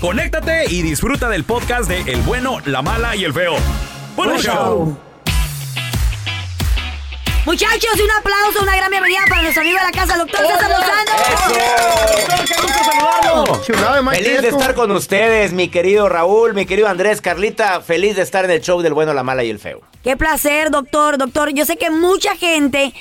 conéctate y disfruta del podcast de El bueno, la mala y el feo. ¡Buen Buen show! show. Muchachos, un aplauso, una gran bienvenida para nuestro amigo de la casa, doctor César Lozano. Chulada de Mike Feliz de estar con ustedes, mi querido Raúl, mi querido Andrés, Carlita. Feliz de estar en el show del bueno, la mala y el feo. Qué placer, doctor. Doctor, yo sé que mucha gente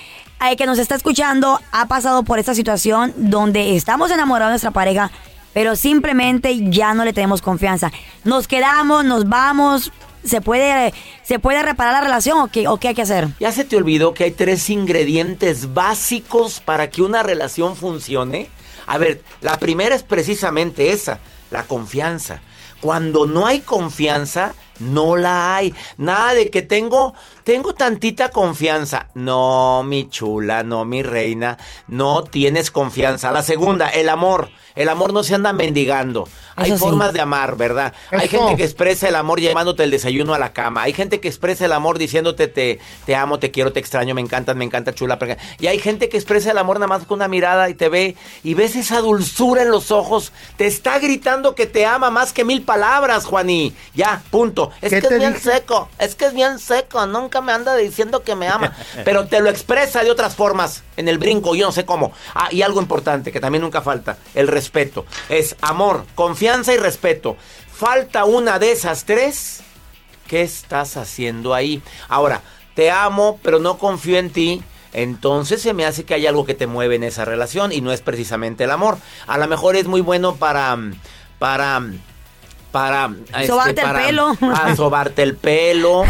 eh, que nos está escuchando ha pasado por esta situación donde estamos enamorados de nuestra pareja, pero simplemente ya no le tenemos confianza. Nos quedamos, nos vamos. ¿Se puede, ¿se puede reparar la relación o qué, o qué hay que hacer? ¿Ya se te olvidó que hay tres ingredientes básicos para que una relación funcione? A ver, la primera es precisamente esa, la confianza. Cuando no hay confianza, no la hay. Nada de que tengo, tengo tantita confianza. No, mi chula, no, mi reina, no tienes confianza. La segunda, el amor. El amor no se anda mendigando. Hay Eso sí. formas de amar, ¿verdad? Hay gente que expresa el amor llevándote el desayuno a la cama. Hay gente que expresa el amor diciéndote te, te amo, te quiero, te extraño, me encantas, me encanta chula. Y hay gente que expresa el amor nada más con una mirada y te ve y ves esa dulzura en los ojos. Te está gritando que te ama más que mil palabras, Juaní. Ya, punto. Es ¿Qué que es bien dije? seco, es que es bien seco. Nunca me anda diciendo que me ama. Pero te lo expresa de otras formas, en el brinco, yo no sé cómo. Ah, y algo importante que también nunca falta, el respeto. Es amor, confianza y respeto. Falta una de esas tres. ¿Qué estás haciendo ahí? Ahora, te amo, pero no confío en ti. Entonces se me hace que hay algo que te mueve en esa relación y no es precisamente el amor. A lo mejor es muy bueno para para para este, Sobarte el para- pelo. para sobarte el pelo,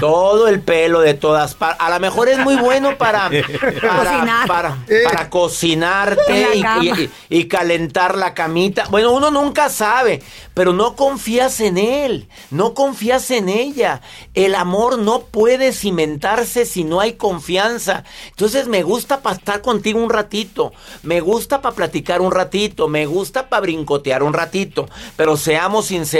todo el pelo de todas partes. A lo mejor es muy bueno para para Cocinar. para, Eh. para cocinarte y- y calentar la camita. Bueno, uno nunca sabe, pero no confías en él, no confías en ella. El amor no puede cimentarse si no hay confianza. Entonces me gusta para estar contigo un ratito, me gusta para platicar un ratito, me gusta para brincotear un ratito, pero seamos sinceros.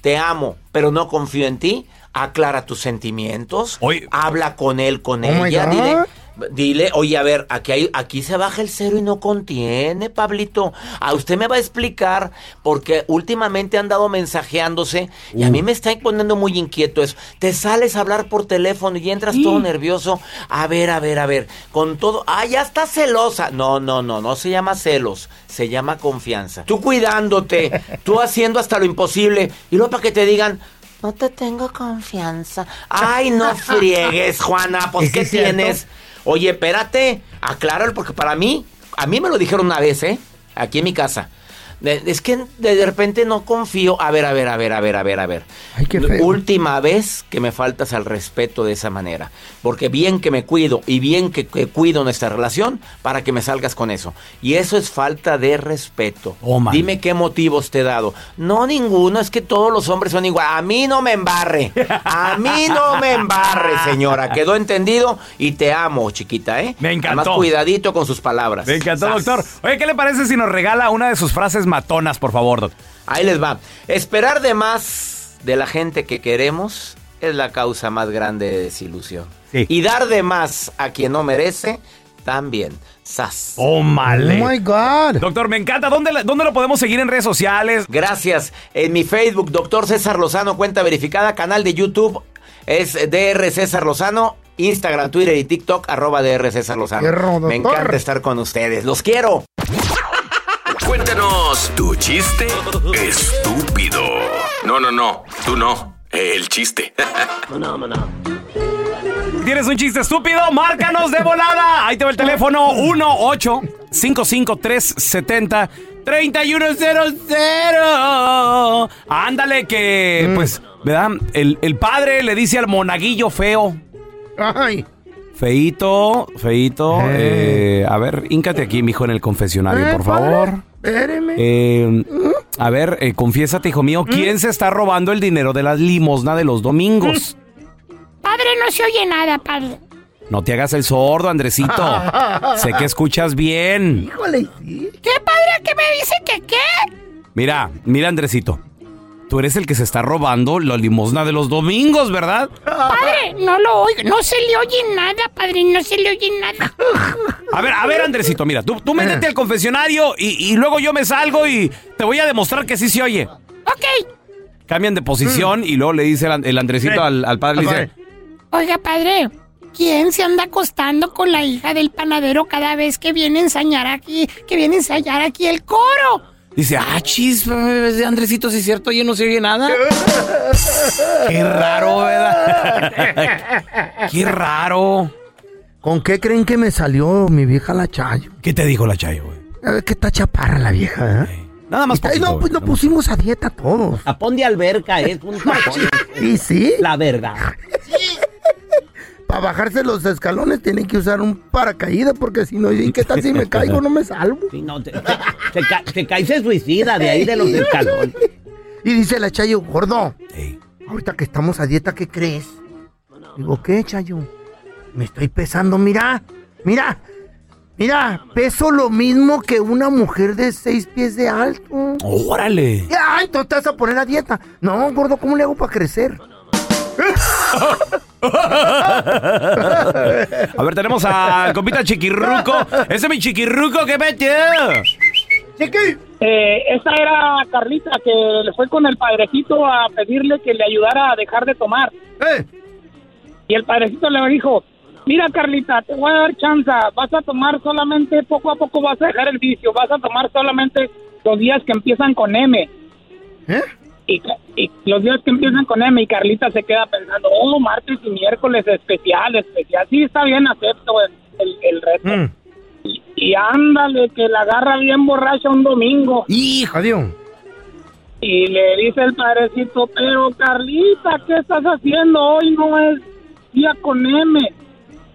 Te amo, pero no confío en ti. Aclara tus sentimientos. Oye. Habla con él, con Oh my ella. God. Dile, Dile, oye, a ver, aquí, hay, aquí se baja el cero y no contiene, Pablito. A usted me va a explicar porque últimamente han dado mensajeándose y a mí me está poniendo muy inquieto eso. Te sales a hablar por teléfono y entras todo nervioso. A ver, a ver, a ver, con todo. Ah, ya estás celosa. No, no, no, no se llama celos, se llama confianza. Tú cuidándote, tú haciendo hasta lo imposible y luego para que te digan. No te tengo confianza. Ay, no friegues, Juana. Pues, ¿qué es cierto. Oye, espérate, acláralo, porque para mí, a mí me lo dijeron una vez, ¿eh? aquí en mi casa. Es que de repente no confío. A ver, a ver, a ver, a ver, a ver, a ver. Ay, qué feo. Última vez que me faltas al respeto de esa manera. Porque bien que me cuido y bien que, que cuido nuestra relación para que me salgas con eso. Y eso es falta de respeto. Toma. Dime qué motivos te he dado. No ninguno, es que todos los hombres son igual. A mí no me embarre. A mí no me embarre, señora. Quedó entendido y te amo, chiquita, ¿eh? Me encantó. Además, cuidadito con sus palabras. Me encantó, Sas. doctor. Oye, ¿qué le parece si nos regala una de sus frases matonas, por favor, doctor? Ahí les va. Esperar de más de la gente que queremos es la causa más grande de desilusión. Sí. Y dar de más a quien no merece, también. Sas. Tómale. Oh my God. Doctor, me encanta. ¿Dónde, la- ¿Dónde lo podemos seguir en redes sociales? Gracias. En mi Facebook, doctor César Lozano, cuenta verificada, canal de YouTube es DR César Lozano, Instagram, Twitter y TikTok, arroba DR César Lozano. Fierro, Me encanta estar con ustedes. Los quiero. Cuéntanos tu chiste estúpido. No, no, no, tú no. El chiste. ¿Tienes un chiste estúpido? Márcanos de volada. Ahí te va el teléfono 1-855-370-3100. Ándale que, pues, ¿verdad? El, el padre le dice al monaguillo feo. Ay. Feito, feito. eh, a ver, híncate aquí, mijo, en el confesionario, Eh, por favor. Espéreme. Eh, a ver, eh, confiésate, hijo mío, ¿quién se está robando el dinero de la limosna de los domingos? Padre, no se oye nada, padre. No te hagas el sordo, Andresito. sé que escuchas bien. Híjole, sí. ¿Qué, padre? ¿Qué me dice que qué? Mira, mira, Andresito. Tú eres el que se está robando la limosna de los domingos, ¿verdad? Padre, no lo oigo. No se le oye nada, padre. No se le oye nada. A ver, a ver, Andresito, mira, tú, tú métete al confesionario y, y luego yo me salgo y te voy a demostrar que sí se oye. Ok. Cambian de posición y luego le dice el, el Andresito al, al padre, le dice, Oiga, padre. ¿Quién se anda acostando con la hija del panadero cada vez que viene a ensayar aquí, que viene a ensayar aquí el coro? Dice, ah, chis, Andresito, si es cierto, oye, no se oye nada. Qué raro, ¿verdad? Qué raro. ¿Con qué creen que me salió mi vieja la Chayo? ¿Qué te dijo la Chayo, güey? A ver, que está chaparra la vieja, ¿eh? Nada más poquito, no, pues nos pusimos a dieta todos. Tapón de alberca es un tapón. ¿Y sí? La verdad. Para bajarse los escalones tienen que usar un paracaídas porque si no, ¿y qué tal si me caigo? No me salvo. Sí, no, te, te, te ca- te caes de suicida de ahí de los escalones. Y dice la Chayo, gordo, ahorita que estamos a dieta, ¿qué crees? Digo, ¿qué, Chayo? Me estoy pesando, mira, mira, mira, peso lo mismo que una mujer de seis pies de alto. Órale. Ya, entonces te vas a poner a dieta. No, gordo, ¿cómo le hago para crecer? A ver, tenemos al compita Chiquirruco. Ese es mi Chiquirruco, ¿qué metió? Chiqui. Eh, esa era Carlita que le fue con el padrecito a pedirle que le ayudara a dejar de tomar. Eh, Y el padrecito le dijo, mira Carlita, te voy a dar chance, vas a tomar solamente, poco a poco vas a dejar el vicio, vas a tomar solamente los días que empiezan con M. ¿Eh? Y, los días que empiezan con M y Carlita se queda pensando, oh, martes y miércoles especial, especial. Sí, está bien, acepto el, el, el reto. Mm. Y, y ándale, que la agarra bien borracha un domingo. Hijo, adiós. Y le dice el padrecito, pero Carlita, ¿qué estás haciendo? Hoy no es día con M.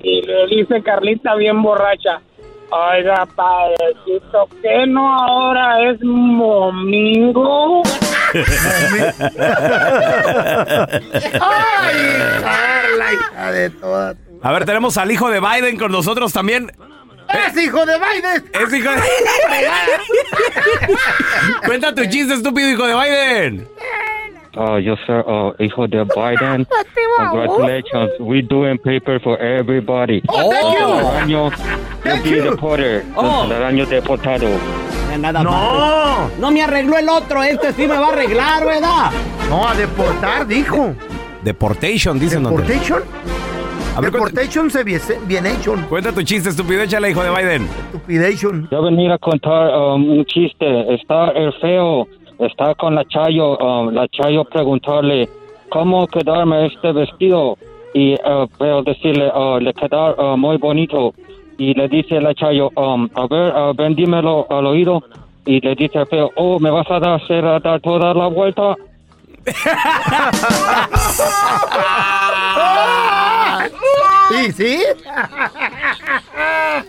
Y le dice Carlita bien borracha, oiga, padrecito, ¿qué no ahora es domingo? Ay, Carla, hija de toda tu... A ver, tenemos al hijo de Biden con nosotros también. ¡Es hijo de Biden! Es hijo de... Cuenta tu chiste, estúpido hijo de Biden. Uh, yes, sir. Uh, hijo de Biden. Congratulations. We doing paper for everybody. Oh, thank you. Telaraño, Thank you. deported. Oh. Deportado. Nada más. No, No me arregló el otro. Este sí me va a arreglar, ¿verdad? no, a deportar, dijo. Deportation, dicen. ¿Deportation? A ver, Deportation se bien, bien hecho. cuenta tu chiste, estúpido. Échale, hijo de Biden. Stupidation. Yo venir a contar um, un chiste. Está el feo. Está con la Chayo. Um, la Chayo preguntarle cómo quedarme este vestido. Y uh, pero decirle, uh, le queda uh, muy bonito. Y le dice la Chayo, um, a ver, uh, ven, dímelo al oído. y le dice al feo, oh, ¿me vas a dar, hacer a dar toda la vuelta? ¿Y sí?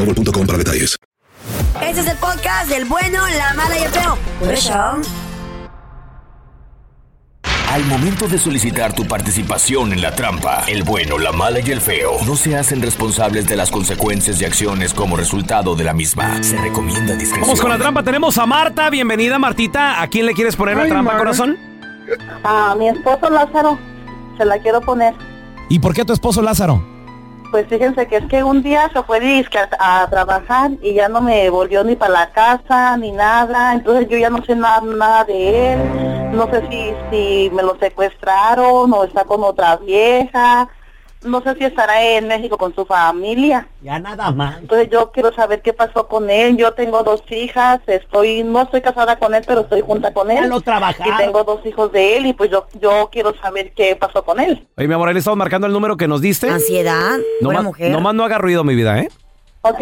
boostmobile.com para detalles. Este es el podcast del bueno, la mala y el feo. Por eso. Al momento de solicitar tu participación en la trampa, el bueno, la mala y el feo no se hacen responsables de las consecuencias y acciones como resultado de la misma. Se recomienda discreción. Vamos con la trampa. Tenemos a Marta. Bienvenida, Martita. ¿A quién le quieres poner la Ay, trampa, Mar. corazón? A mi esposo Lázaro se la quiero poner. ¿Y por qué tu esposo Lázaro? Pues fíjense que es que un día se fue a, a trabajar y ya no me volvió ni para la casa ni nada. Entonces yo ya no sé nada, nada de él. No sé si, si me lo secuestraron o está con otra vieja. No sé si estará en México con su familia. Ya nada más. Entonces yo quiero saber qué pasó con él. Yo tengo dos hijas, estoy no estoy casada con él, pero estoy junta con él. Trabajar. Y tengo dos hijos de él y pues yo yo quiero saber qué pasó con él. Oye, mi amor, ahí le estamos marcando el número que nos diste. Ansiedad. No más, mujer. no más no haga ruido, mi vida, ¿eh? Ok.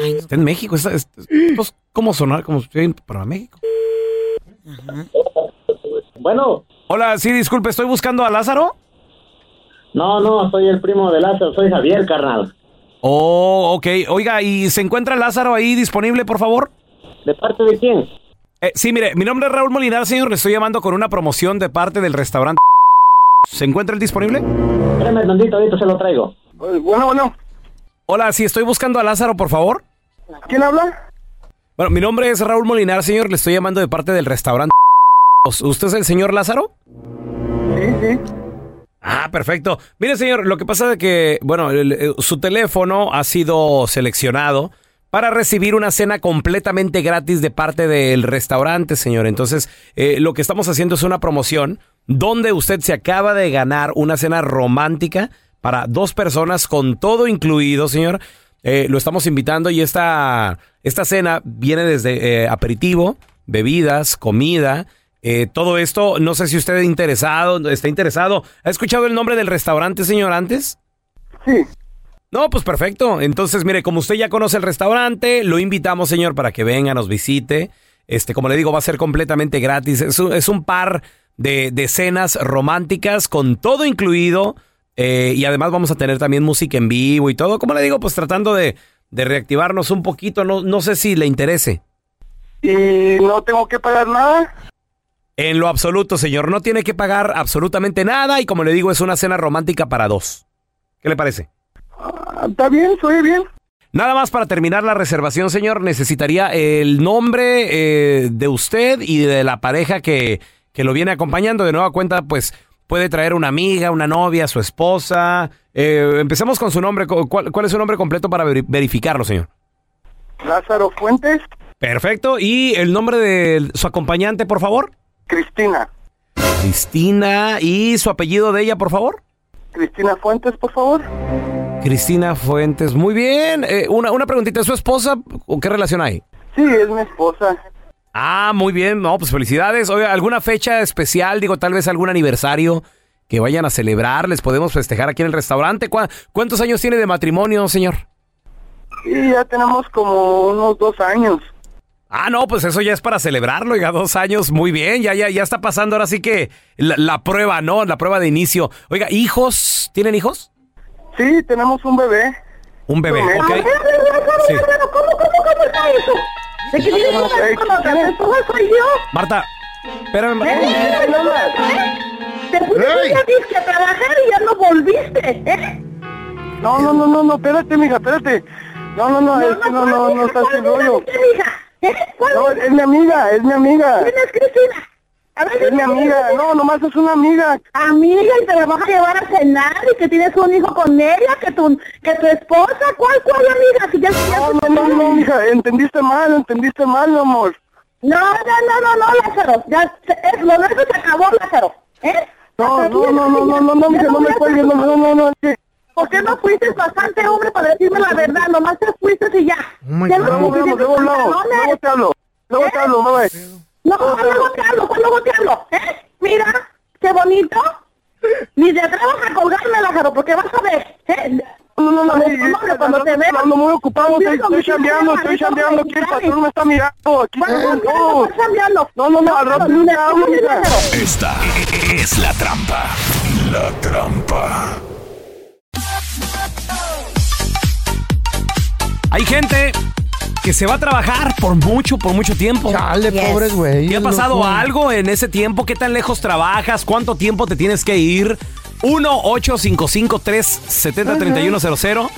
Está en México. Está, es- esto es como sonar como para México. Bueno. Hola, sí, disculpe, estoy buscando a Lázaro. No, no, soy el primo de Lázaro, soy Javier, carnal. Oh, ok. Oiga, ¿y se encuentra Lázaro ahí disponible, por favor? ¿De parte de quién? Eh, sí, mire, mi nombre es Raúl Molinar, señor. Le estoy llamando con una promoción de parte del restaurante. ¿Se encuentra el disponible? Espérame tantito, ahorita se lo traigo. Bueno, bueno. Hola, sí, estoy buscando a Lázaro, por favor. ¿Quién habla? Bueno, mi nombre es Raúl Molinar, señor. Le estoy llamando de parte del restaurante. ¿Usted es el señor Lázaro? Sí, sí. Ah, perfecto. Mire, señor, lo que pasa es que, bueno, su teléfono ha sido seleccionado para recibir una cena completamente gratis de parte del restaurante, señor. Entonces, eh, lo que estamos haciendo es una promoción donde usted se acaba de ganar una cena romántica para dos personas con todo incluido, señor. Eh, lo estamos invitando y esta, esta cena viene desde eh, aperitivo, bebidas, comida. Eh, todo esto, no sé si usted es interesado, está interesado. ¿Ha escuchado el nombre del restaurante, señor, antes? Sí. No, pues perfecto. Entonces, mire, como usted ya conoce el restaurante, lo invitamos, señor, para que venga, nos visite. Este, como le digo, va a ser completamente gratis. Es un, es un par de, de cenas románticas con todo incluido. eh, y además vamos a tener también música en vivo y todo. Como le digo, pues tratando de, de reactivarnos un poquito. No, no sé si le interese. ¿Y no tengo que pagar nada? En lo absoluto, señor. No tiene que pagar absolutamente nada. Y como le digo, es una cena romántica para dos. ¿Qué le parece? Está bien, soy bien. Nada más para terminar la reservación, señor, necesitaría el nombre eh, de usted y de la pareja que, que lo viene acompañando. De nueva cuenta, pues puede traer una amiga, una novia, su esposa. Eh, empecemos con su nombre. Cu- ¿Cuál, cuál es su nombre completo para veri- verificarlo, señor? Lázaro Fuentes, Perfecto. ¿Y el nombre de su acompañante, por favor? Cristina. Cristina. ¿Y su apellido de ella, por favor? Cristina Fuentes, por favor. Cristina Fuentes. Muy bien. Eh, una, una preguntita. ¿Es su esposa o qué relación hay? Sí, es mi esposa. Ah, muy bien. No, pues felicidades. Oiga, ¿alguna fecha especial? Digo, tal vez algún aniversario que vayan a celebrar. ¿Les podemos festejar aquí en el restaurante? ¿Cuá- ¿Cuántos años tiene de matrimonio, señor? Sí, ya tenemos como unos dos años. Ah, no, pues eso ya es para celebrarlo, ya dos años, muy bien, ya, ya, ya está pasando ahora sí que la, la prueba, ¿no? La prueba de inicio. Oiga, ¿hijos? ¿Tienen hijos? Sí, tenemos un bebé. Un bebé, ok. Sí. ¿De qué tienes una Ey, con otra? ¿Tu esposa soy yo? Marta, espérame. Marta. ¿Eh? Te pusiste a trabajar y ya no volviste, ¿eh? No, no, no, no, no, espérate, mija, espérate. No, no, no, no, no, no está. ¿Qué, mija? ¿Eh? ¿Cuál No, es mi amiga, es mi amiga. ¿Quién es Cristina? A ver, Es mi amiga, no, nomás es una amiga. Amiga, y te la vas a llevar a cenar y que tienes un hijo con ella, que tu, que tu esposa, ¿cuál, cuál amiga? Si ya, No, no, no, no, mija, entendiste mal, entendiste mal, mi amor. No, no, no, no, no, Lázaro, ya, es, lo nuestro se acabó, Lázaro, ¿eh? No, no, no, no, no, no, no, mija, no me cuelgues, no, no, no, no, ¿Por qué no fuiste bastante hombre para decirme la verdad? Nomás te fuiste y ya. God. no Luego, luego, tienes luego, luego, pantalones. luego te hablo, luego te hablo, bye, bye. No, luego te hablo, ¿cuál luego te hablo? ¿Eh? Mira, qué bonito. Ni te atrevas a colgarme, Lázaro, porque vas a ver, ¿eh? No, no, no, hombre, ey, cuando te vea. ando muy ocupado, estoy, chambeando, estoy chambeando, aquí el conmigo, patrón me está mirando, aquí Bueno, estoy ¿por qué todo. no? No, no, no, al rato te hablo. Lázaro. Esta es la trampa. La trampa. Hay gente que se va a trabajar por mucho, por mucho tiempo. Chale, Yes. pobres güey. ¿Te ha pasado algo en ese tiempo? ¿Qué tan lejos trabajas? ¿Cuánto tiempo te tienes que ir? 1-855-370-3100.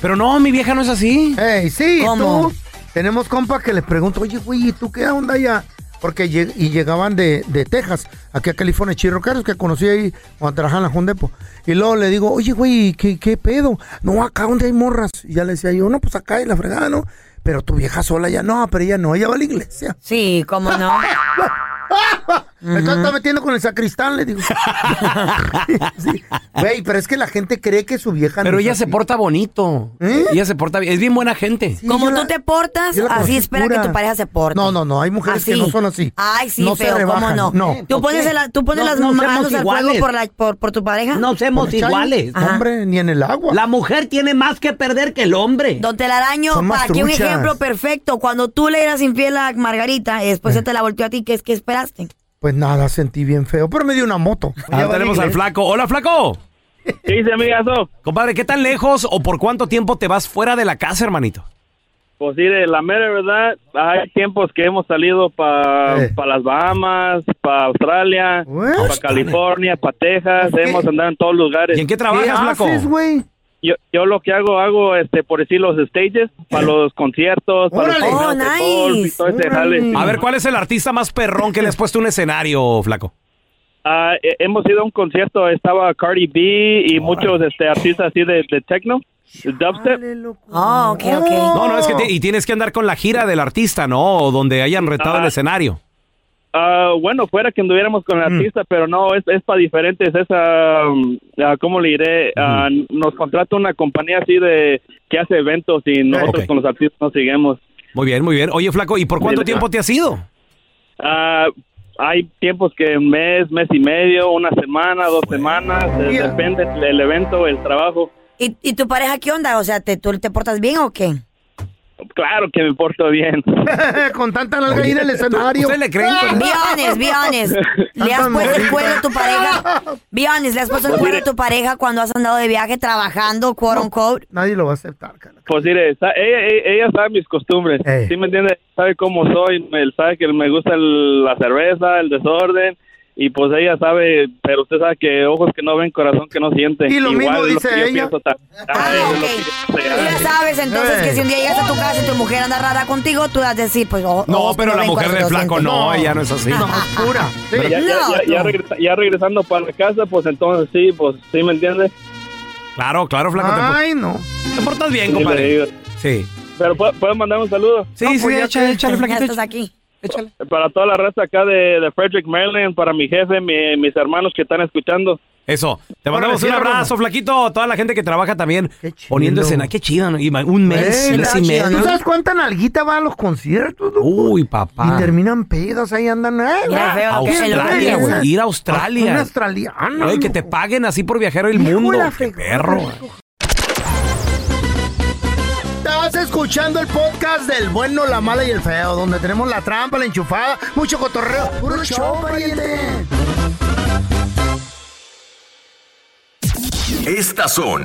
Pero no, mi vieja no es así. Ey, sí, ¿Cómo? tú. Tenemos compas que les pregunto, oye, güey, ¿y tú qué onda ya? Porque lleg- y llegaban de, de Texas, aquí a California, chirrocaros que conocí ahí cuando trabajaba en la Jundepo. Y luego le digo, oye, güey, ¿qué, ¿qué pedo? No, acá donde hay morras. Y ya le decía yo, no, pues acá en la fregada, ¿no? Pero tu vieja sola ya no, pero ella no, ella va a la iglesia. Sí, cómo no. Me está metiendo con el sacristán, le digo. Sí. Güey, pero es que la gente cree que su vieja no Pero es ella se así. porta bonito. ¿Eh? Ella se porta bien. Es bien buena gente. Como yo tú la- te portas, yo la así espera que tu pareja se porte. No, no, no, hay mujeres que Así. no son así. Ay, sí, No se feo, ¿cómo rebajan, no? no. ¿Tú ¿Por pones, qué? el- tú pones No, las no manos al fuego iguales. por, la, por, por tu pareja? No somos iguales. Ajá. Hombre, ni en el agua. La mujer tiene más que perder que el hombre. Don Telaraño, Son más para aquí un truchas. ejemplo perfecto. Cuando tú le eras infiel a Margarita y después se te la volteó a ti, ¿qué es que esperaste? Pues nada, sentí bien feo, pero me dio una moto. Ah, tenemos al flaco. Hola, flaco. ¿Qué dice, amigazo? Compadre, ¿qué tan lejos o por cuánto tiempo te vas fuera de la casa, hermanito? Pues mire, la mera verdad, hay tiempos que hemos salido para Eh. las Bahamas, para Australia, para California, para Texas, ¿Qué? hemos andado en todos lugares. ¿Y en qué ¿Qué trabajas, flaco? haces, güey? Yo, yo lo que hago, hago, este, por decir, los stages, para los conciertos, para los Oh, golf y nice. todo ese Órale. jale. A ver, ¿cuál es el artista más perrón que le has puesto un escenario, flaco? Ah, eh, hemos ido a un concierto, estaba Cardi B y muchos este, artistas así de, de techno, dubstep. Oh, ok, ok. No, no, es que te- y tienes que andar con la gira del artista, ¿no? O donde hayan retado el Ah. escenario. Ah, bueno, fuera que anduviéramos con el Mm. artista, pero no, es, es para diferentes, es, ah, ah, ¿cómo le diré? Ah, nos contrata una compañía así de que hace eventos y nosotros con los artistas nos seguimos. Muy bien, muy bien. Oye, flaco, ¿y por cuánto tiempo te has ido? Ah, hay tiempos que un mes, mes y medio, una semana, dos semanas, eh, depende del evento, el trabajo. ¿Y, ¿Y tu pareja qué onda? O sea, ¿te, ¿tú te portas bien o qué? Claro que me porto bien. Con tanta nalga ahí en el escenario. ¿Usted le creen? Be honest. ¿Le has puesto el morritas. cuerno a tu pareja? Be honest, ¿le has puesto el cuerno a tu pareja cuando has andado de viaje trabajando, quote unquote? Nadie lo va a aceptar, cara. Pues mire, ella, ella, ella sabe mis costumbres, Ey. ¿sí me entiende? Sabe cómo soy, él sabe que me gusta el- la cerveza, el desorden, y pues ella sabe, pero usted sabe que ojos que no ven, corazón que no siente. Y lo mismo es dice que yo ella. Ah, Ay, es ok. lo que yo Tú ya sabes entonces que si un día llegas a tu casa y tu mujer anda rara contigo, tú vas a decir, pues... o- No, pero que la mujer que no flaco siente. no, ella no es así. No, es pura. Sí. Ya, ya, No, ya, ya no. regresa- ya regresando para la casa, pues entonces sí, pues sí, ¿me entiende? Claro, claro, flaco. te por- Ay, no. Te, portas bien, compadre. Sí. Pero ¿puedo, puedo mandar un saludo? Sí, No, sí, pues ya échale, que- échale, Ya flaquito. estás aquí. Échale. Para toda la raza acá de, de Frederick, Maryland, para mi jefe, mi- mis hermanos que están escuchando. Eso. Te mandamos un abrazo, flaquito. Toda la gente que trabaja también poniendo escena. Qué chido, ¿no? Y un mes, Güey, mes y medio. ¿Tú sabes cuánta nalguita va a los conciertos? loco? Uy, Y papá. terminan pedos, ahí andan. eh, feo, Australia, rollo. güey. Ir a Un Australia. australiano. Ay, que te paguen así por viajero el mundo. Qué perro. Estás escuchando el podcast del bueno, la mala y el feo, donde tenemos la trampa, la enchufada, mucho cotorreo. ¡Puro show, pariente! Estas son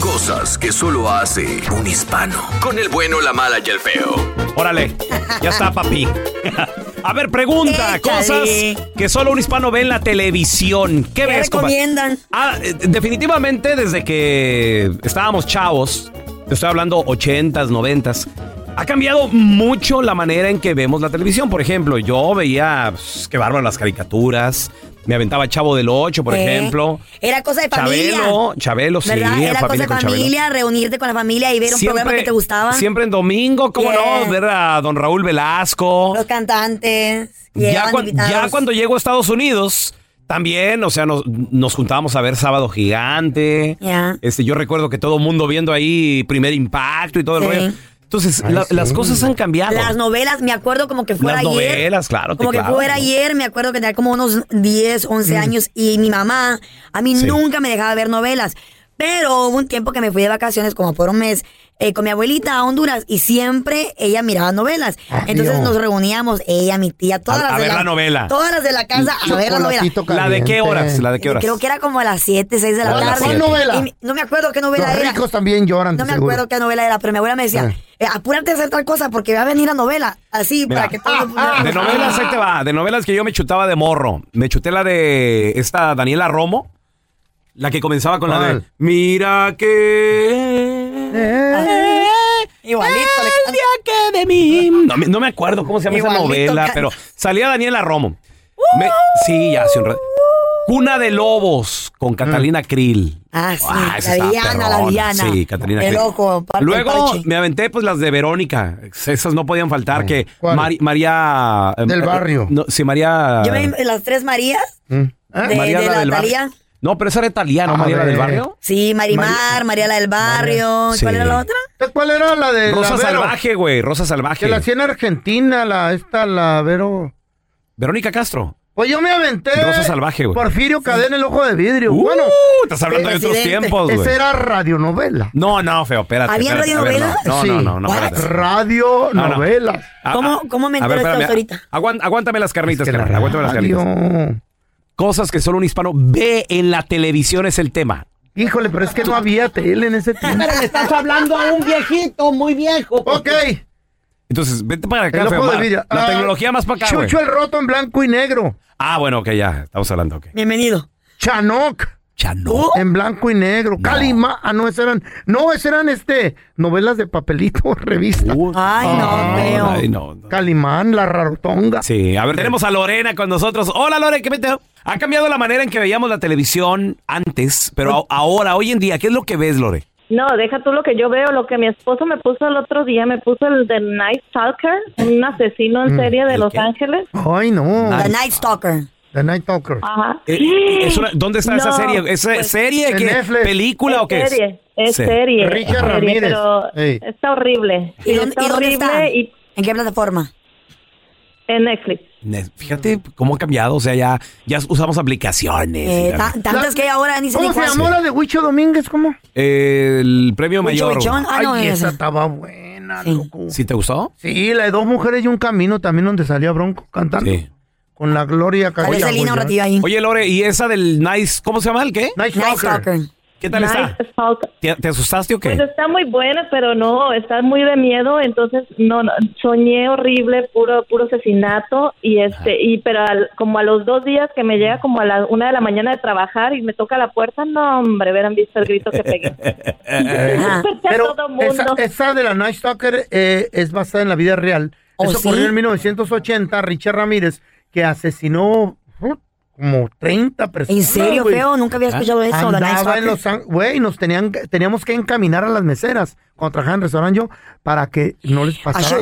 cosas que solo hace un hispano. Con el bueno, la mala y el feo. Órale, ya está, papi. A ver, pregunta, Échale. cosas que solo un hispano ve en la televisión. ¿Qué, ¿Qué ves, recomiendan? Ah, eh, definitivamente desde que estábamos chavos, te estoy hablando 80s, 90s, ha cambiado mucho la manera en que vemos la televisión. Por ejemplo, yo veía, pues, qué bárbaro, las caricaturas. Me aventaba Chavo del 8, por Eh, ejemplo. Era cosa de familia. Chabelo, Chabelo, sí, ¿Verdad? Era cosa de con Chabelo. familia, reunirte con la familia y ver un programa que te gustaba. Siempre en domingo, ¿cómo Yeah. no? Ver a don Raúl Velasco. Los cantantes. Ya, invitados. ya cuando llego a Estados Unidos, también, o sea, nos, nos juntábamos a ver Sábado Gigante. Este, yo recuerdo que todo el mundo viendo ahí Primer Impacto y todo el Sí. rollo. Entonces, Ay, la- sí. las cosas han cambiado. Las novelas, me acuerdo como que fuera Las ayer. novelas, claro, te Como que fuera ayer, me acuerdo que tenía como unos 10, 11 Mm. años y mi mamá a mí Sí. nunca me dejaba ver novelas. Pero hubo un tiempo que me fui de vacaciones como por un mes eh, con mi abuelita a Honduras y siempre ella miraba novelas. Entonces Dios. nos reuníamos, ella, mi tía, todas A- las a de ver la novela. Todas las de la casa a ver la novela. ¿La de qué horas? ¿La de qué horas? Creo que era como a las 7, 6 de la ¿Cuál- tarde. cuál novela? Y no me acuerdo qué novela Los era. ricos también lloran, No de me seguro. acuerdo qué novela era, pero mi abuela me decía, Ah. eh, apúrate a hacer tal cosa porque va a venir la novela. Así, Mira, para que todo... De novelas, ahí te va. De novelas que yo me chutaba de morro. Me chuté la de esta Daniela Romo. La que comenzaba con la de. Mira que... Igualito. le El día que de mí. No, me- no me acuerdo cómo se llama esa Igualito novela, can- pero salía Daniela Romo. Me- sí, ya hace un rato. Cuna de Lobos con Catalina Krill. Ah, sí, esa la estaba villana, la perrona. villana. Sí, Catalina El Krill. ojo, par- el Luego parche. me aventé pues las de Verónica. Esas no podían faltar. Que ¿Cuál? Mari- María. eh, Del eh, barrio. no, sí, María. Yo me, las tres Marías Mm. ¿Eh? de, María de la la del barrio. Talía. No, pero esa era italiana, María la del barrio. Sí, Marimar, María la del barrio. Sí. ¿Cuál era la otra? ¿Cuál era la de Rosa? Salvaje, güey. Rosa Salvaje. Que la hacía en Argentina, la, esta, la Vero. Verónica Castro. Pues yo me aventé. Rosa Salvaje, güey. Porfirio Cadena, el ojo de vidrio. Uh, bueno, estás hablando de otros presidente. tiempos, güey. esa era radionovela. No, no, feo, espérate. ¿Había espérate, a ver, radionovelas? No, no, no, no. What? espérate. Radionovelas. Ah, ¿Cómo- cómo me a ver, entero ahorita? aguán- aguántame las carnitas, Es que la carnal, aguántame las radio. Cosas que solo un hispano ve en la televisión es el tema. Híjole, pero es que no había tele en ese tiempo. Pero le estás hablando a un viejito muy viejo. ok. Entonces, vete para acá, El ojo de. La Ah, tecnología más para acá. Chucho el roto en blanco y negro. Ah, bueno, ok, ya. Estamos hablando, ok. Bienvenido. Chanoc. Chano. En blanco y negro. Calima. Ah, no, esas eran. No, esas eran este. Novelas de papelito, revista. Ay, no. Ay, no. no. Calimán, la rarotonga. Sí, a ver, tenemos a Lorena con nosotros. Hola, Lore, ¿qué mete? Ha cambiado la manera en que veíamos la televisión antes, pero ahora, hoy en día, ¿qué es lo que ves, Lore? No, deja tú lo que yo veo, lo que mi esposo me puso el otro día, me puso el de Night Stalker, un asesino en Mm, serie de ¿el Los qué? Ángeles. Ay, no. The Night Stalker. The Night Talker. Ajá. Eh, es una- ¿Dónde está esa serie? ¿Es pues, serie? ¿Qué? Netflix. ¿Película es o qué serie, es? es Sí. serie, Richard es Ramírez. pero está horrible. ¿Y dónde, está y dónde está? horrible y ¿En qué plataforma? en Netflix. Ne- Fíjate cómo ha cambiado, o sea, ya, ya usamos aplicaciones. Eh, tantas que hay ahora ni se ¿Cómo se llamó la de Huicho Domínguez? ¿Cómo? el premio Huicho mayor. Ah, no, Ay, esa. esa estaba buena, Sí. loco. ¿Sí te gustó? Sí, la de dos mujeres y un camino también donde salía Bronco cantando. Sí. Con la Gloria un ratillo ahí. Oye, Lore, ¿y esa del Nice, cómo se llama el qué? Stalker. Stalker. ¿Qué tal Night está? ¿Te, te asustaste o qué? Pues está muy buena, pero no, está muy de miedo, entonces no, no, soñé horrible, puro puro asesinato y este y pero al- como a los dos días que me llega como a la una de la mañana de trabajar y me toca la puerta, no hombre, hubieran visto el grito que pegué. Pero todo esa, mundo. esa de la Night Stalker eh, es basada en la vida real. ¿Oh, Eso sí? ocurrió en 1980. Richard Ramírez, que asesinó como 30 personas. ¿En serio, güey. feo? Nunca había escuchado eso. Andaba en los... Güey, nos tenían, teníamos que encaminar a las meseras cuando trabajaba en restaurante yo para que no les pasara.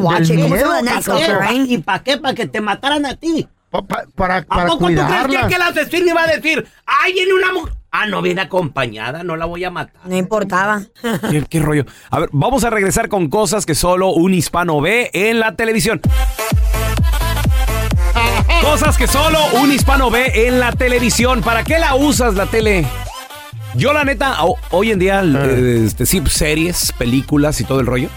¿Y para qué? ¿Para que te mataran a ti? Pa- pa- para ¿A para poco tú crees que el asesino iba a decir, ay, viene una mujer? Ah, no, viene acompañada, no la voy a matar. No importaba. ¿Qué, qué rollo? A ver, vamos a regresar con cosas que solo un hispano ve en la televisión. Cosas que solo un hispano ve en la televisión. ¿Para qué la usas la tele? Yo la neta, ho- hoy en día, eh, este, sí, series, películas y todo el rollo.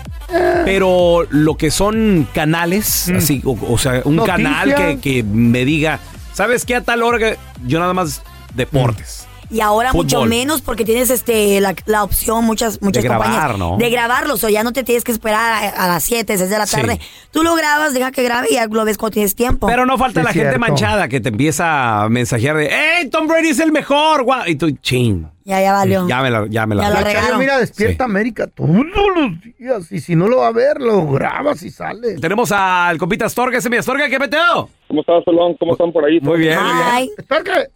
Pero lo que son canales, Mm. así, o, o sea, un Noticias. canal que, que me diga, ¿sabes qué? A tal hora que yo nada más deportes. Y ahora mucho menos porque tienes este la, la opción, muchas, muchas De grabar, compañías, ¿no? de grabarlo. O sea, ya no te tienes que esperar a, a las 7, 6 de la Sí. tarde. Tú lo grabas, deja que grabe y ya lo ves cuando tienes tiempo. Pero no falta la gente manchada que te empieza a mensajear de, ¡Hey, Tom Brady es el mejor! guau", Y tú, chin. Ya, ya valió. Ya me la, ya me la. Ya la regaron. mira, despierta América todos los días. Y si no lo va a ver, lo grabas y sale. Tenemos al compita Astorga, ese es mi Astorga, ¿qué meteo? ¿Cómo estás, Solón? ¿Cómo están por ahí? Muy bien. Ay,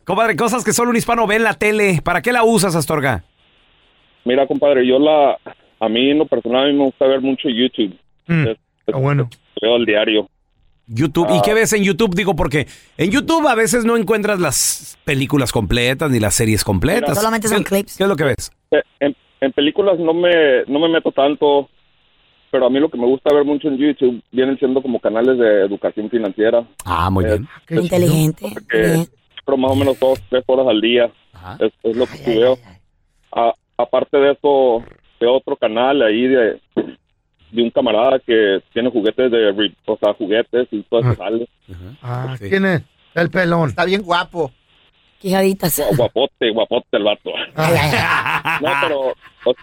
Compadre, cosas que solo un hispano ve en la tele. ¿Para qué la usas, Astorga? Mira, compadre, yo la... A mí, en lo personal, a mí me gusta ver mucho YouTube. Es- es- bueno. Veo al diario. YouTube. Ah. ¿Y qué ves en YouTube? Digo, porque en YouTube a veces no encuentras las películas completas ni las series completas. Solamente son ¿Qué- clips. ¿Qué es lo que ves? Eh, En, en películas no me, no me meto tanto, pero a mí lo que me gusta ver mucho en YouTube vienen siendo como canales de educación financiera. Ah, muy bien. inteligente. Que pero más o menos dos, tres horas al día. Es, es lo que sí veo. A- aparte de eso, veo otro canal ahí de, de un camarada que tiene juguetes de, o sea, juguetes y todo eso sale. Ah, ¿quién es? El pelón. Está bien guapo. Quijaditas. Guapote, guapote el vato. no, pero, o-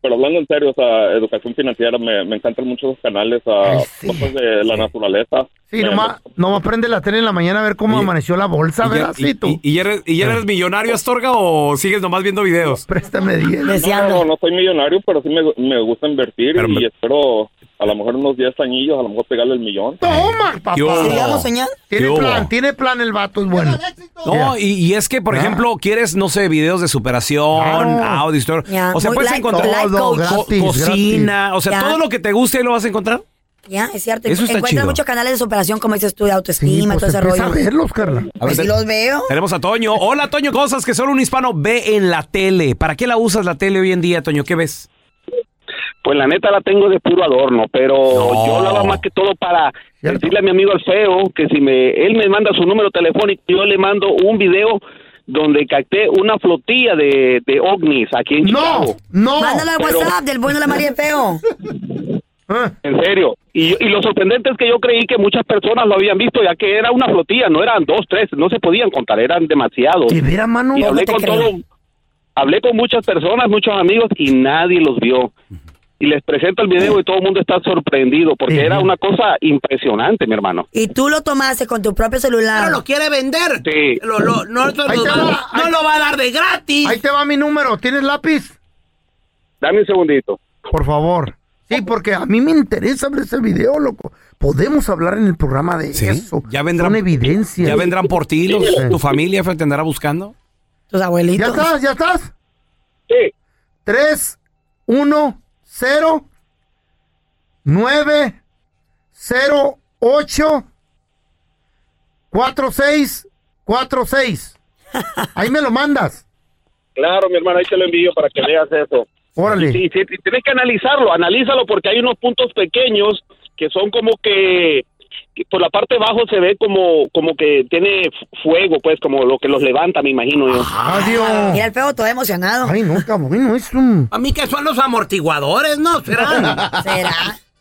pero hablando en serio, o sea, educación financiera, me, me encantan mucho los canales, a cosas de la naturaleza. Sí, Me- nomás, nomás prende la tele en la mañana a ver cómo amaneció la bolsa, ¿Y ya, ¿verdad? Sí, y- tú. y- y ya eres, y ya eres millonario, Astorga, o sigues nomás viendo videos? Préstame 10. No, no, no soy millonario, pero sí me, me gusta invertir y espero a lo mejor unos 10 añillos, a lo mejor pegarle el millón. Toma, papá. Tiene ¿Qué hubo? plan, tiene plan el vato, es bueno. No, y, y es que, por Ah. ejemplo, quieres, no sé, videos de superación, Claro. audio, historia. Ya, O sea, muy puedes encontrar todo, coach. co- Gratis, cocina, gratis. o sea, todo lo que te guste lo vas a encontrar. Ya, es cierto. Eso está Encuentras chido. muchos canales de superación, como dices tú, de autoestima, pues todo ese rollo. a verlos, Carla. A ver, Pues sí te- los veo. Tenemos a Toño. Hola, Toño, cosas que solo un hispano ve en la tele. ¿Para qué la usas la tele hoy en día, Toño? ¿Qué ves? Pues la neta la tengo de puro adorno, pero yo hablaba más que todo para decirle a mi amigo Alfeo que si me él me manda su número telefónico, yo le mando un video donde capté una flotilla de, de ovnis aquí en Chicago. No, Mándalo al Pero- WhatsApp del bueno, la María el feo. En serio. Y, y lo sorprendente es que yo creí que muchas personas lo habían visto, ya que era una flotilla, no eran dos, tres, no se podían contar, eran demasiados. ¿De veras, mano? Y No hablé con creo. todo, hablé con muchas personas, muchos amigos y nadie los vio. Y les presento el video y todo el mundo está sorprendido porque era una cosa impresionante, mi hermano. Y tú lo tomaste con tu propio celular. Pero lo quiere vender. Sí. Lo- lo- no, lo va a dar de gratis. Ahí te va mi número. ¿Tienes lápiz? Dame un segundito. Por favor. Sí, porque a mí me interesa ver ese video, loco. Podemos hablar en el programa de eso. Ya vendrán, Son evidencias. ya vendrán por ti, los- Sí. tu familia te andará buscando. Tus abuelitos. ¿Ya estás? ¿Ya estás? Sí. 3, 1, 0, 9, 0, 8, 4, 6, 4, 6. Ahí me lo mandas. Claro, mi hermano, ahí te lo envío para que veas eso. Órale. Sí, sí, tienes que analizarlo, analízalo porque hay unos puntos pequeños que son como que, por la parte de abajo se ve como como que tiene fuego, pues como lo que los levanta, me imagino yo. Adiós. Mira el feo todo emocionado. Ay, no, está bueno, es un... A mí que son los amortiguadores, ¿no? ¿Serán? ¿Será?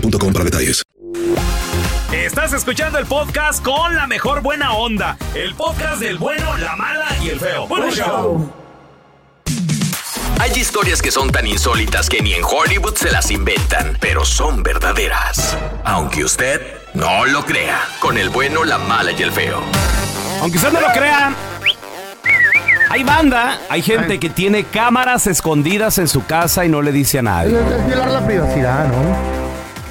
boostmobile.com para detalles. Estás escuchando el podcast con la mejor buena onda. El podcast del bueno, la mala y el feo. Bueno, show. Hay historias que son tan insólitas que ni en Hollywood se las inventan, pero son verdaderas. Aunque usted no lo crea, con el bueno, la mala y el feo. Aunque usted no lo crea, hay banda, hay gente que tiene cámaras escondidas en su casa y no le dice a nadie. Es violar la privacidad, ¿no?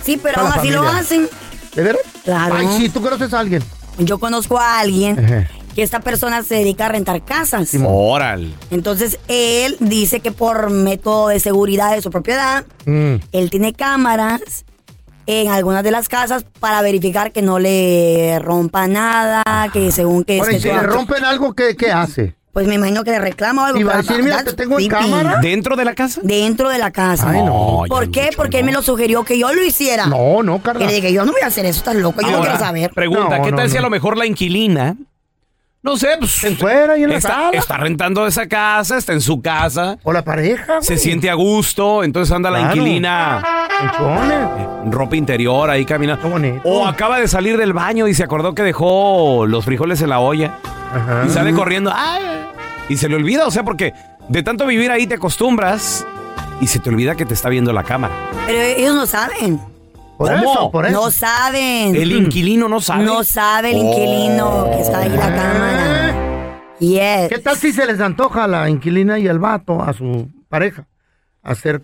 Sí, pero aún así lo hacen. ¿De verdad? Claro. Ay, sí, tú conoces a alguien. Yo conozco a alguien que esta persona se dedica a rentar casas. Órale. Entonces él dice que por método de seguridad de su propiedad, Mm. él tiene cámaras en algunas de las casas para verificar que no le rompa nada, que según que... Ahora, y que si le rompen algo, ¿qué, qué hace? Pues me imagino que le reclama o algo. Y va a decir, mira, te tengo en cámara. ¿Dentro de la casa? Dentro de la casa. Ay, no. ¿Por qué? Porque él me lo sugirió que yo lo hiciera. No, no, Carla. Y le dije, yo no voy a hacer eso, estás loco, yo no quiero saber. Pregunta, No, ¿qué no, tal si a lo mejor la inquilina? No sé, pues. fuera y en la está, sala. está rentando esa casa, está en su casa. O la pareja. Se siente a gusto, entonces anda la inquilina en ropa interior ahí caminando. Qué bonito. O acaba de salir del baño y se acordó que dejó los frijoles en la olla. Ajá. Y sale corriendo. ¡ay! Y se le olvida, o sea, porque de tanto vivir ahí te acostumbras y se te olvida que te está viendo la cámara. Pero ellos no saben. Por ¿Cómo? eso, por eso. No saben. El inquilino no sabe. No sabe el inquilino que está ahí en la cámara. Yes. ¿Qué tal si se les antoja a la inquilina y al vato, a su pareja, hacer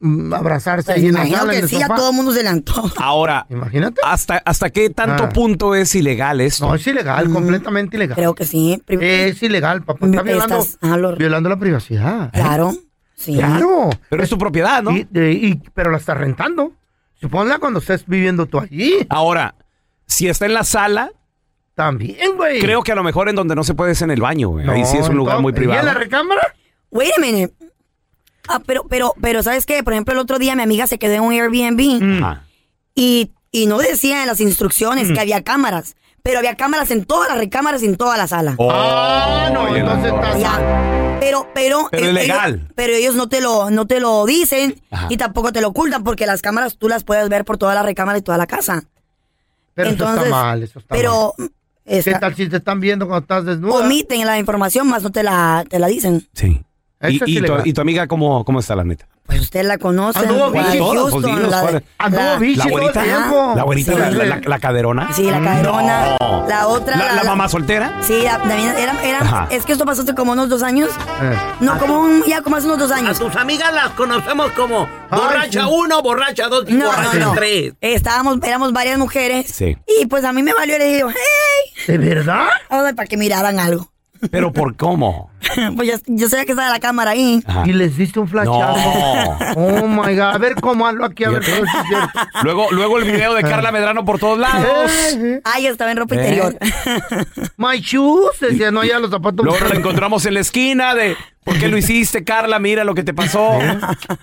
mm, abrazarse Pues ahí en la imagino sala, en que el sí, a sofá? todo el mundo se le antoja. Ahora, Imagínate. ¿hasta, ¿hasta qué tanto Ah. punto es ilegal esto? No, es ilegal, completamente ilegal. Creo que sí. Prim- Es ilegal, papá. Está violando, Estás- ah, lo- violando la privacidad. Claro. Sí. Claro. Pero es tu propiedad, ¿no? Y, de- y- pero la estás rentando. Suponla cuando estés viviendo tú allí. Ahora, si está en la sala, También, güey. creo que a lo mejor en donde no se puede es en el baño, güey. Ahí sí es un lugar muy ¿Y en la privado. recámara? Wait a minute. Ah, pero, pero, pero, ¿sabes qué? Por ejemplo, el otro día mi amiga se quedó en un Airbnb y, y no decía en las instrucciones Mm. que había cámaras. Pero había cámaras en todas las recámaras y en toda la sala. ah, no, entonces no. está Ya. Pero, pero, Pero eh, es legal. Ellos, pero ellos no te lo, no te lo dicen Ajá. y tampoco te lo ocultan porque las cámaras tú las puedes ver por toda la recámara y toda la casa. Pero eso Entonces, está mal, eso está Pero mal. esta- ¿Qué tal si te están viendo cuando estás desnuda? omiten la información, más no te la, te la dicen. Sí. Y, y tu, y tu amiga cómo, cómo está la neta? Pues usted la conoce. Anduvo bichi. Houston, la. Anduvo la- bichi ¿La tiempo. ¿La Sí. la, la- caderona? Sí, la caderona. No. La otra. ¿La, la mamá soltera? Sí, la- también era, es que esto pasó hace como unos dos años. Eh. No, como un, ya como hace unos dos A años. tus amigas las conocemos como borracha sí. 1, borracha 2 y No, borracha no, no. 3. Estábamos, éramos varias mujeres. Sí. Y pues a mí me valió y le digo, hey, ¿De verdad? a para que miraran algo. ¿Pero por cómo? pues yo, yo sabía que estaba la cámara ahí. Ajá. Y les diste un flachazo. No. Oh my God. A ver cómo hazlo aquí, a ver. Es cierto. Luego, luego el video de Carla Medrano por todos lados. Eh, eh. Ay, estaba en ropa ¿Eh? interior. My shoes. Decía, no, ya los zapatos. Luego la encontramos en la esquina de ¿por qué lo hiciste, Carla? Mira lo que te pasó.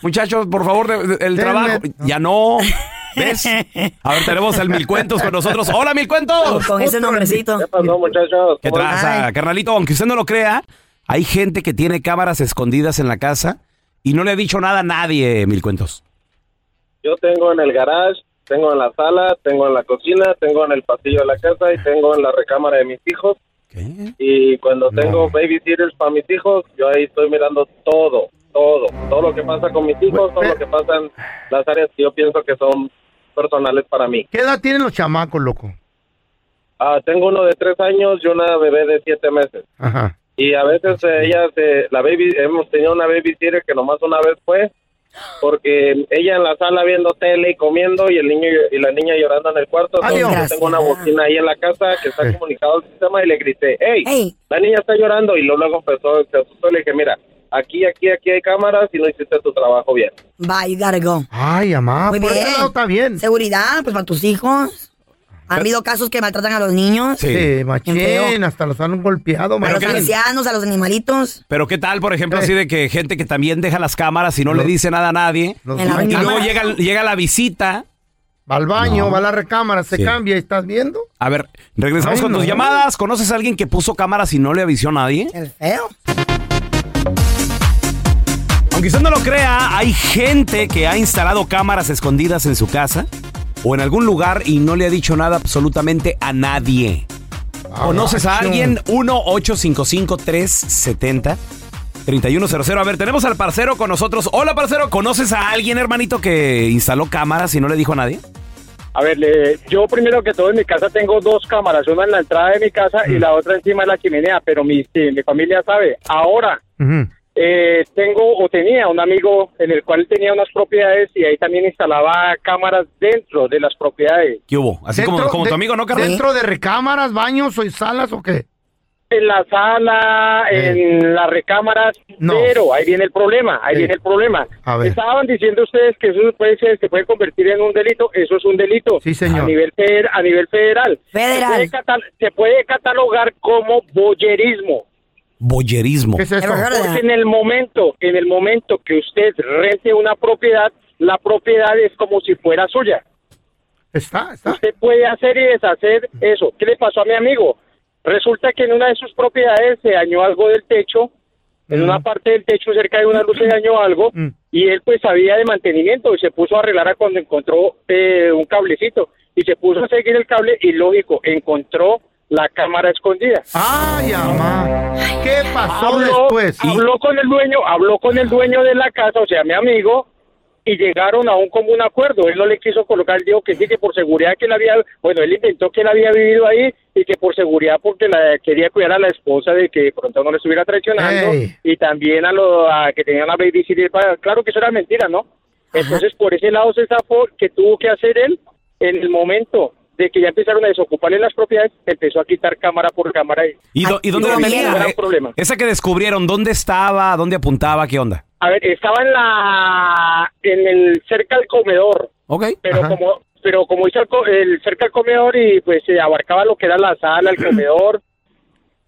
Muchachos, por favor, de- de- el Denme- trabajo. Ya no. ¿Ves? A ver, tenemos al Mil Cuentos con nosotros. ¡Hola, Mil Cuentos! Con ese nombrecito. ¿Qué pasó, muchachos? ¿Qué ¿Cómo traza, Ay. carnalito? Aunque usted no lo crea, hay gente que tiene cámaras escondidas en la casa y no le ha dicho nada a nadie, Mil Cuentos. Yo tengo en el garage, tengo en la sala, tengo en la cocina, tengo en el pasillo de la casa y tengo en la recámara de mis hijos. ¿Qué? Y cuando tengo babysitters para mis hijos, yo ahí estoy mirando todo, todo, todo lo que pasa con mis hijos, todo lo que pasa en las áreas que yo pienso que son personales para mí. ¿Qué edad tienen los chamacos, loco? Ah, tengo uno de tres años y una bebé de siete meses. Ajá. Y a veces eh, ella, se, la baby, hemos tenido una babysitter que nomás una vez fue, porque ella en la sala viendo tele y comiendo y el niño y la niña llorando en el cuarto. Entonces, tengo una bocina ahí en la casa que está Sí. comunicado al sistema y le grité, hey, Hey. la niña está llorando y luego luego empezó, se asustó y le dije, mira, aquí, aquí, aquí hay cámaras y no hiciste tu trabajo bien. Bye, you gotta go. Ay, mamá, Muy por bien. está bien. Seguridad, pues para tus hijos. ¿Ha habido casos que maltratan a los niños? Sí, machín, hasta los han golpeado, A los machín. ancianos, a los animalitos. Pero qué tal, por Eh. ejemplo, así de que gente que también deja las cámaras y no le dice nada a nadie. los y baños. luego llega, llega la visita. Va al baño, No. va a la recámara, se Sí. cambia y estás viendo. A ver, regresamos Ay, con tus no. llamadas. ¿Conoces a alguien que puso cámaras y no le avisó a nadie? El feo. Aunque usted no lo crea, hay gente que ha instalado cámaras escondidas en su casa o en algún lugar y no le ha dicho nada absolutamente a nadie. ¿Conoces a alguien? 1-855-370-3100. A ver, tenemos al parcero con nosotros. Hola, parcero. ¿Conoces a alguien, hermanito, que instaló cámaras y no le dijo a nadie? A ver, le- yo primero que todo en mi casa tengo dos cámaras, una en la entrada de mi casa y la otra encima de la chimenea, pero mi, sí, mi familia sabe. Ahora, eh, tengo o tenía un amigo en el cual tenía unas propiedades y ahí también instalaba cámaras dentro de las propiedades. ¿Qué hubo? Así como, tu de- amigo, ¿no? ¿Dentro de recámaras, baños o salas o qué? En la sala, en las recámaras, pero ahí viene el problema, ahí Eh. viene el problema. A ver. Estaban diciendo ustedes que eso puede ser, se puede convertir en un delito, eso es un delito. Sí, señor. A nivel, feder- a nivel federal. Federal. Se puede, catal- se puede catalogar como boyerismo. Boyerismo. ¿Qué es eso? Porque en el momento, en el momento que usted rente una propiedad, la propiedad es como si fuera suya. Está, está. Usted puede hacer y deshacer eso. ¿Qué le pasó a mi amigo? Resulta que en una de sus propiedades se dañó algo del techo, en una parte del techo cerca de una luz se dañó algo y él pues sabía de mantenimiento y se puso a arreglar a cuando encontró eh, un cablecito y se puso a seguir el cable y lógico, encontró la cámara escondida. Ay, mamá. ¿Qué pasó Habló, después? habló con el dueño, habló con el dueño de la casa, o sea, mi amigo, y llegaron a un común acuerdo. Él no le quiso colocar, él dijo que sí, que por seguridad que él había, bueno, él inventó que él había vivido ahí y que por seguridad porque la, quería cuidar a la esposa de que de pronto no le estuviera traicionando Ey. y también a lo a que tenía una babysitter para, claro que eso era mentira, ¿no? Entonces por ese lado se zafó que tuvo que hacer él en el momento de que ya empezaron a desocuparle las propiedades, empezó a quitar cámara por cámara y, ¿Y, do- y dónde la tenía? Eh, problema. Esa que descubrieron, ¿dónde estaba? ¿Dónde apuntaba? ¿Qué onda? A ver, estaba en la en el cerca del comedor. Ok. Pero como pero como hizo el, el cerca del comedor y pues se abarcaba lo que era la sala, el comedor.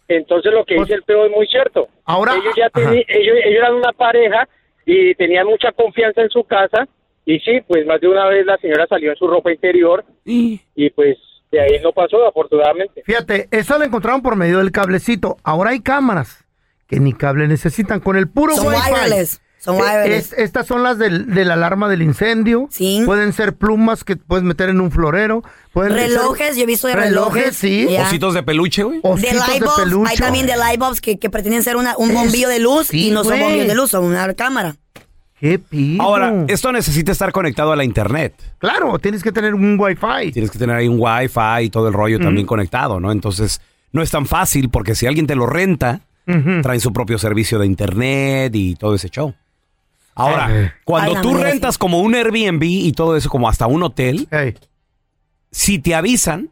Entonces lo que dice el peo es muy cierto. Pues, Ahora- ellos ya teni- ellos, ellos eran una pareja y tenían mucha confianza en su casa y sí, pues más de una vez la señora salió en su ropa interior y pues de ahí no pasó afortunadamente. Fíjate, eso lo encontraron por medio del cablecito. Ahora hay cámaras que ni cable necesitan. Con el puro Son Wi-Fi. wireless, son Eh, wireless. es- estas son las del, de la alarma del incendio. Pueden ser plumas que puedes meter en un florero. Pueden ser- Relojes, yo he visto de relojes. sí. Ya. Ositos de peluche, güey. De Ositos light de bulbs, peluche. hay también de light bulbs que, que pretenden ser una, un bombillo de luz sí, y no son bombillos de luz, son una cámara. ¿Qué pido? Ahora, esto necesita estar conectado a la internet. Claro, tienes que tener un Wi-Fi. Tienes que tener ahí un Wi-Fi y todo el rollo también conectado, ¿no? Entonces, no es tan fácil porque si alguien te lo renta, traen su propio servicio de internet y todo ese show. Ahora, cuando Ay, tú rentas como un Airbnb y todo eso, como hasta un hotel, si te avisan,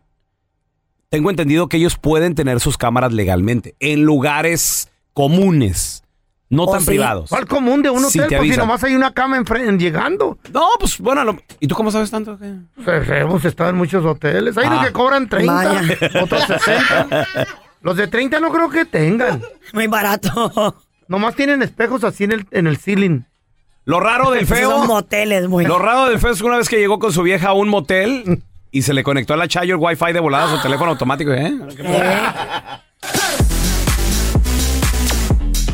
tengo entendido que ellos pueden tener sus cámaras legalmente en lugares comunes, no ¿Oh, tan sí? privados. ¿Cuál común de un Sí, hotel? te pues si nomás hay una cama enfre- llegando. No, pues bueno, lo- ¿y tú cómo sabes tanto? Pues, hemos estado en muchos hoteles. Hay unos Ah. que cobran 30, Vaya. otros 60. Los de 30 no creo que tengan. Muy barato. Nomás tienen espejos así en el, en el ceiling. Lo raro del feo. Son moteles, muy. Lo raro del feo es que una vez que llegó con su vieja a un motel y se le conectó a la Chayo el wifi de volada a su teléfono automático, ¿eh?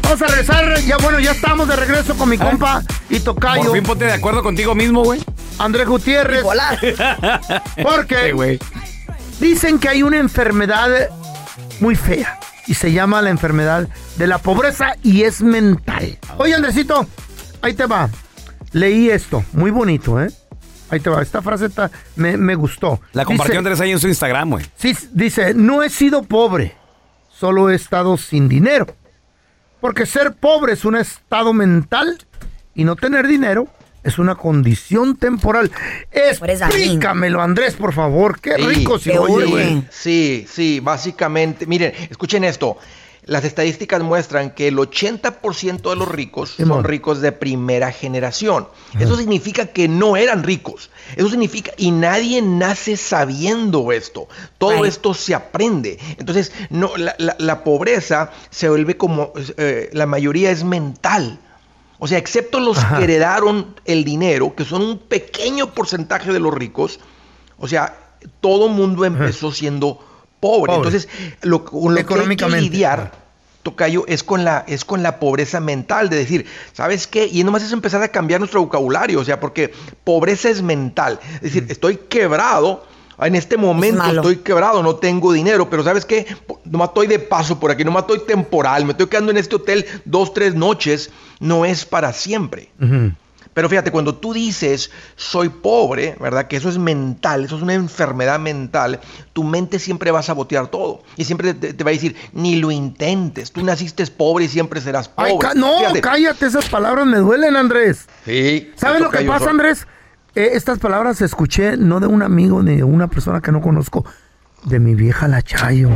Vamos a regresar. Ya bueno, ya estamos de regreso con mi compa y tocayo. Por fin ponte de acuerdo contigo mismo, güey. Andrés Gutiérrez. Bipolar. Porque güey. dicen que hay una enfermedad muy fea y se llama la enfermedad de la pobreza y es mental. Oye, Andresito, ahí te va. Leí esto, muy bonito, ¿eh? Ahí te va. Esta frase está- me, me gustó. La compartió Dice- Andrés ahí en su Instagram, güey. Sí, dice, no he sido pobre, solo he estado sin dinero. Porque ser pobre es un estado mental y no tener dinero es una condición temporal. Explícamelo, Andrés, por favor. Qué Sí, rico se qué oye, sí, güey. Sí, sí, básicamente. Miren, escuchen esto. Las estadísticas muestran que el 80% de los ricos son ricos de primera generación. Eso significa que no eran ricos. Eso significa, y nadie nace sabiendo esto. Todo esto se aprende. Entonces, no, la, la- la pobreza se vuelve como, eh, la mayoría es mental. O sea, excepto los Ajá. que heredaron el dinero, que son un pequeño porcentaje de los ricos, o sea, todo mundo empezó siendo pobre. Pobre. Entonces, lo, con lo que hay que lidiar, Tocayo, es con, la, es con la pobreza mental, de decir, ¿sabes qué? Y nomás es empezar a cambiar nuestro vocabulario, o sea, porque pobreza es mental. Es decir, estoy quebrado, en este momento estoy quebrado, no tengo dinero, pero ¿sabes qué? Nomás estoy de paso por aquí, nomás estoy temporal, me estoy quedando en este hotel dos, tres noches, no es para siempre. Pero fíjate, cuando tú dices soy pobre, ¿verdad? Que eso es mental, eso es una enfermedad mental, tu mente siempre va a sabotear todo. Y siempre te, te va a decir, ni lo intentes, tú naciste pobre y siempre serás pobre. Ay, no, Fíjate. cállate, esas palabras me duelen, Andrés. Sí. ¿Sabes lo que pasa, Andrés? Eh, estas palabras escuché no de un amigo ni de una persona que no conozco, de mi vieja la Chayo.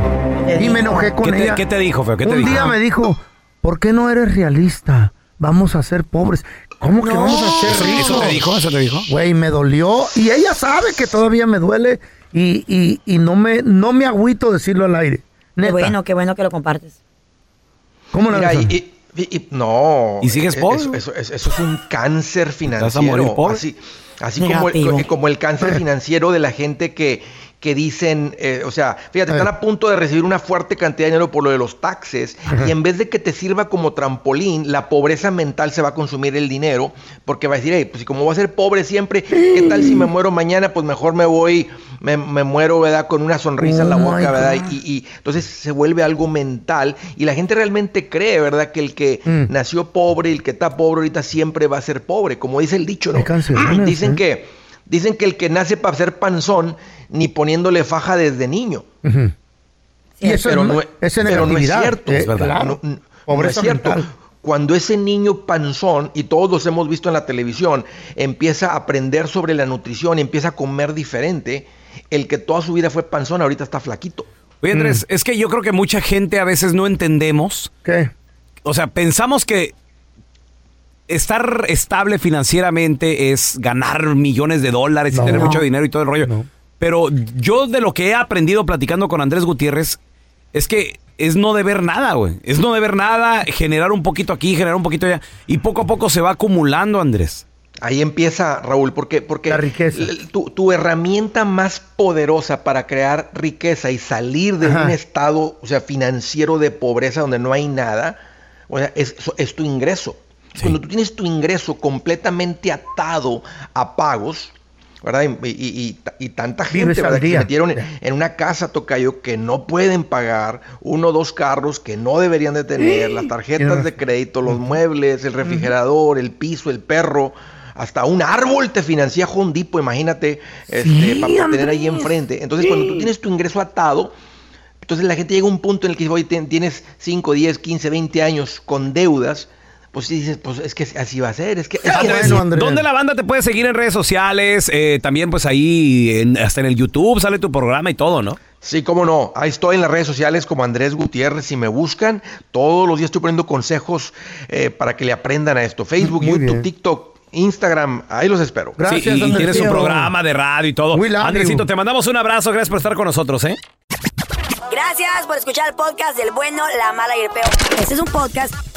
Y me enojé con ¿Qué te- ella. qué te dijo, feo? ¿Qué te un dijo? día me dijo, ¿por qué no eres realista? Vamos a ser pobres. ¿Cómo que vamos a ser ¿Eso- ricos? eso te dijo? ¿Eso te dijo? Güey, me dolió. Y ella sabe que todavía me duele. Y, y, y no me no me agüito decirlo al aire. Qué bueno, qué bueno que lo compartes. ¿Cómo la Mira, ves? y- y- y- y- no. ¿Y sigues eh, pobre? Eso, eso- eso- eso es un cáncer financiero. vas a morir pobre? Así, así como, el, como el cáncer financiero de la gente que, que dicen, eh, o sea, fíjate, están a punto de recibir una fuerte cantidad de dinero por lo de los taxes y en vez de que te sirva como trampolín, la pobreza mental se va a consumir el dinero porque va a decir, hey, pues si como voy a ser pobre siempre, ¿qué tal si me muero mañana? Pues mejor me voy, me, me muero, ¿verdad? Con una sonrisa en la Oh, boca, ¿verdad? Y, y entonces se vuelve algo mental y la gente realmente cree, ¿verdad? Que el que Mm. nació pobre, el que está pobre ahorita siempre va a ser pobre, como dice el dicho, ¿no? Dicen ¿eh? que dicen que el que nace para ser panzón ni poniéndole faja desde niño. Y eso pero es, no, es, esa pero no es cierto. Eh, No, claro. no, no es Pobreza cierto. mental. Cuando ese niño panzón, y todos los hemos visto en la televisión, empieza a aprender sobre la nutrición y empieza a comer diferente, el que toda su vida fue panzón ahorita está flaquito. Oye, Andrés, es que yo creo que mucha gente a veces no entendemos. ¿Qué? O sea, pensamos que estar estable financieramente es ganar millones de dólares No. y tener No. mucho dinero y todo el rollo. Pero yo de lo que he aprendido platicando con Andrés Gutiérrez es que es no deber nada, güey. Es no deber nada, generar un poquito aquí, generar un poquito allá. Y poco a poco se va acumulando, Andrés. Ahí empieza, Raúl, porque, porque l- Tu, tu herramienta más poderosa para crear riqueza y salir de Ajá. un estado, o sea, financiero de pobreza donde no hay nada, o sea, es, es tu ingreso. Cuando tú tienes tu ingreso completamente atado a pagos, ¿verdad? Y, y- y- y tanta gente. Que se metieron en, en una casa, Tocayo, que no pueden pagar, uno o dos carros que no deberían de tener, las tarjetas de crédito, los muebles, el refrigerador, el piso, el perro, hasta un árbol te financia Home Depot, imagínate, este, para tener ahí enfrente. Entonces, cuando tú tienes tu ingreso atado, entonces la gente llega a un punto en el que dice, oye, tienes 5, 10, 15, 20 años con deudas, pues sí dices, pues es que así va a ser, es que... Es que Andrés, ¿Dónde la banda te puede seguir en redes sociales? Eh, también pues ahí, en- hasta en el YouTube sale tu programa y todo, ¿no? Sí, cómo no. Ahí estoy en las redes sociales como Andrés Gutiérrez. Si me buscan, todos los días estoy poniendo consejos eh, para que le aprendan a esto. Facebook, Muy YouTube, bien. TikTok, Instagram. Ahí los espero. sí, y tienes un programa de radio y todo. Andresito, te mandamos un abrazo. Gracias por estar con nosotros, ¿eh? Gracias por escuchar el podcast del bueno, la mala y el peor. Este es un podcast